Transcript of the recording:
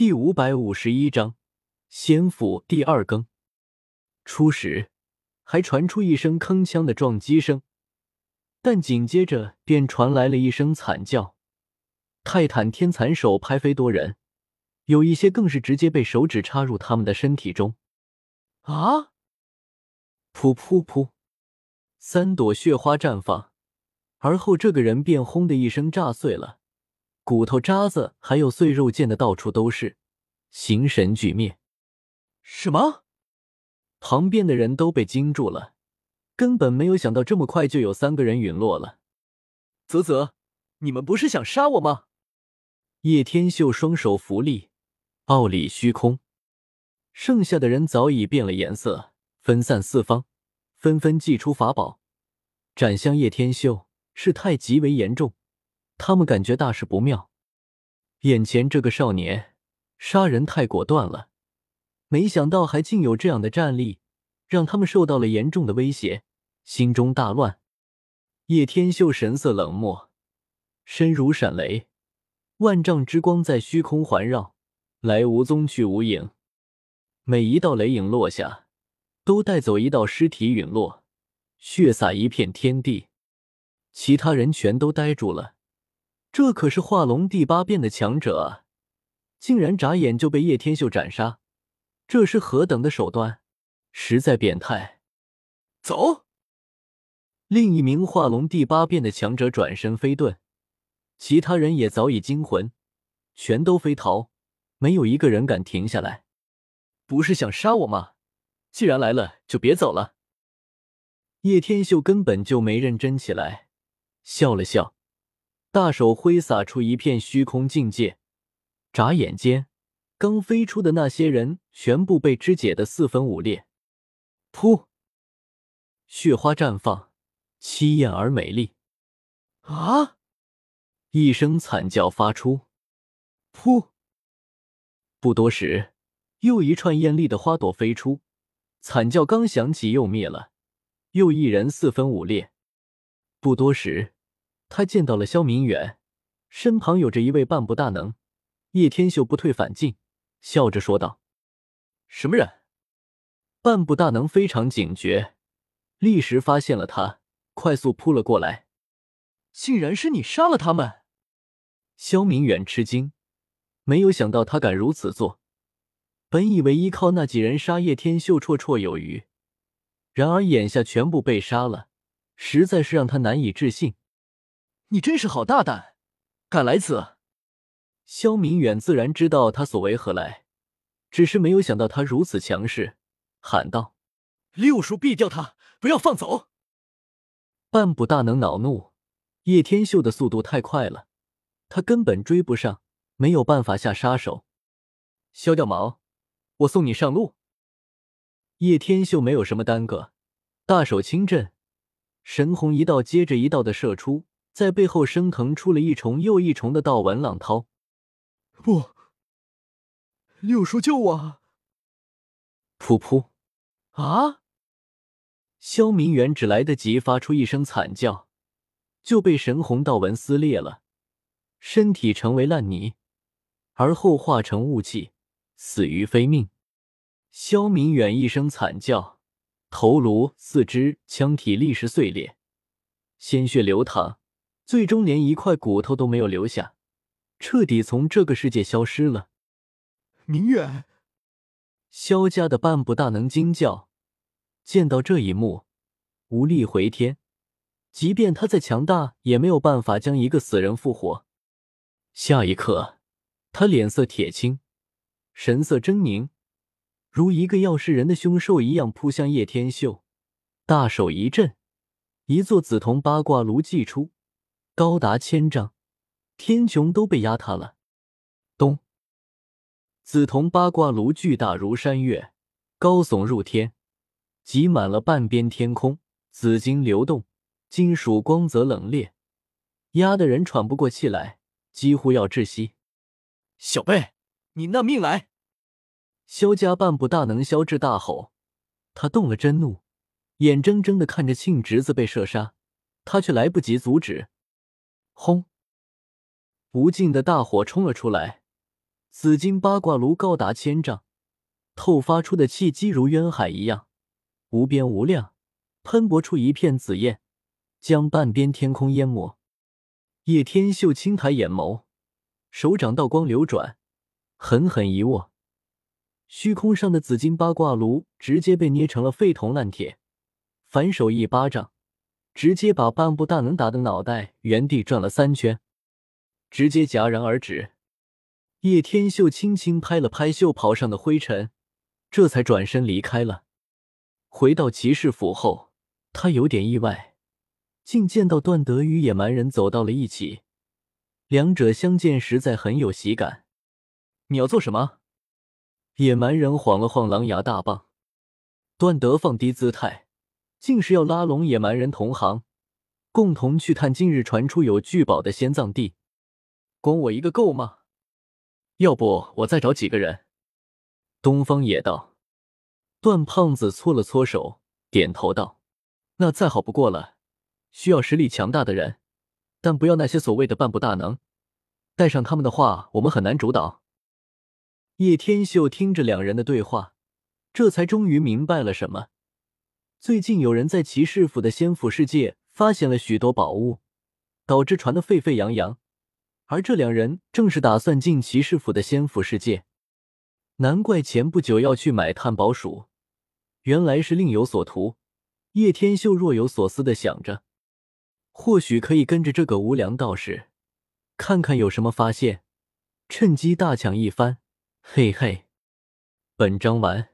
第五百五十一章仙府第二更。初时还传出一声铿锵的撞击声，但紧接着便传来了一声惨叫。泰坦天蚕手拍飞多人，有一些更是直接被手指插入他们的身体中。啊！噗噗噗，三朵血花绽放，而后这个人便轰的一声炸碎了。骨头渣子还有碎肉溅的到处都是，形神俱灭。什么？旁边的人都被惊住了，根本没有想到这么快就有三个人陨落了。啧啧，你们不是想杀我吗？叶天秀双手扶立，傲立虚空。剩下的人早已变了颜色，分散四方，纷纷祭出法宝，斩向叶天秀。事态极为严重。他们感觉大事不妙，眼前这个少年杀人太果断了，没想到还竟有这样的战力，让他们受到了严重的威胁，心中大乱。叶天秀神色冷漠，身如闪雷，万丈之光在虚空环绕，来无踪去无影。每一道雷影落下，都带走一道尸体陨落，血洒一片天地。其他人全都呆住了。这可是化龙第八变的强者啊，竟然眨眼就被叶天秀斩杀，这是何等的手段，实在变态！走！另一名化龙第八变的强者转身飞遁，其他人也早已惊魂，全都飞逃，没有一个人敢停下来。不是想杀我吗？既然来了，就别走了。叶天秀根本就没认真起来，笑了笑。大手挥洒出一片虚空境界，眨眼间，刚飞出的那些人全部被肢解的四分五裂。噗！血花绽放，凄艳而美丽。啊！一声惨叫发出。噗！不多时，又一串艳丽的花朵飞出，惨叫刚响起又灭了，又一人四分五裂。不多时。他见到了萧明远，身旁有着一位半步大能。叶天秀不退反进，笑着说道：“什么人？”半步大能非常警觉，立时发现了他，快速扑了过来。竟然是你杀了他们！萧明远吃惊，没有想到他敢如此做。本以为依靠那几人杀叶天秀绰绰有余，然而眼下全部被杀了，实在是让他难以置信。你真是好大胆，敢来此！萧明远自然知道他所为何来，只是没有想到他如此强势，喊道：“六叔毙掉他，不要放走！”半步大能恼怒，叶天秀的速度太快了，他根本追不上，没有办法下杀手。萧掉毛，我送你上路。叶天秀没有什么耽搁，大手轻震，神虹一道接着一道的射出。在背后升腾出了一重又一重的道纹浪涛。不，六叔救我！噗噗！啊！萧明远只来得及发出一声惨叫，就被神红道纹撕裂了，身体成为烂泥，而后化成雾气，死于非命。萧明远一声惨叫，头颅、四肢、枪体立时碎裂，鲜血流淌。最终连一块骨头都没有留下，彻底从这个世界消失了。明远，萧家的半步大能惊叫，见到这一幕，无力回天。即便他再强大，也没有办法将一个死人复活。下一刻，他脸色铁青，神色狰狞，如一个要噬人的凶兽一样扑向叶天秀，大手一震，一座紫铜八卦炉祭出。高达千丈，天穹都被压塌了。咚！紫铜八卦炉巨大如山岳，高耸入天，挤满了半边天空。紫金流动，金属光泽冷冽，压得人喘不过气来，几乎要窒息。小贝，你那命来！萧家半步大能萧志大吼，他动了真怒，眼睁睁的看着庆侄子被射杀，他却来不及阻止。轰！无尽的大火冲了出来，紫金八卦炉高达千丈，透发出的气机如渊海一样无边无量，喷薄出一片紫焰，将半边天空淹没。叶天秀轻抬眼眸，手掌道光流转，狠狠一握，虚空上的紫金八卦炉直接被捏成了废铜烂铁。反手一巴掌，直接把半步大能打的脑袋原地转了三圈，直接戛然而止。叶天秀轻轻拍了拍袖袍上的灰尘，这才转身离开了。回到骑士府后，他有点意外，竟见到段德与野蛮人走到了一起。两者相见实在很有喜感。你要做什么？野蛮人晃了晃狼牙大棒，段德放低姿态，竟是要拉拢野蛮人同行，共同去探今日传出有巨宝的仙葬地。光我一个够吗？要不我再找几个人。东方野道，段胖子搓了搓手，点头道：“那再好不过了。需要实力强大的人，但不要那些所谓的半步大能。带上他们的话，我们很难主导。”叶天秀听着两人的对话，这才终于明白了什么。最近有人在骑士府的仙府世界发现了许多宝物，导致传得沸沸扬扬。而这两人正是打算进骑士府的仙府世界，难怪前不久要去买探宝鼠，原来是另有所图。叶天秀若有所思的想着，或许可以跟着这个无良道士，看看有什么发现，趁机大抢一番。嘿嘿，本章完。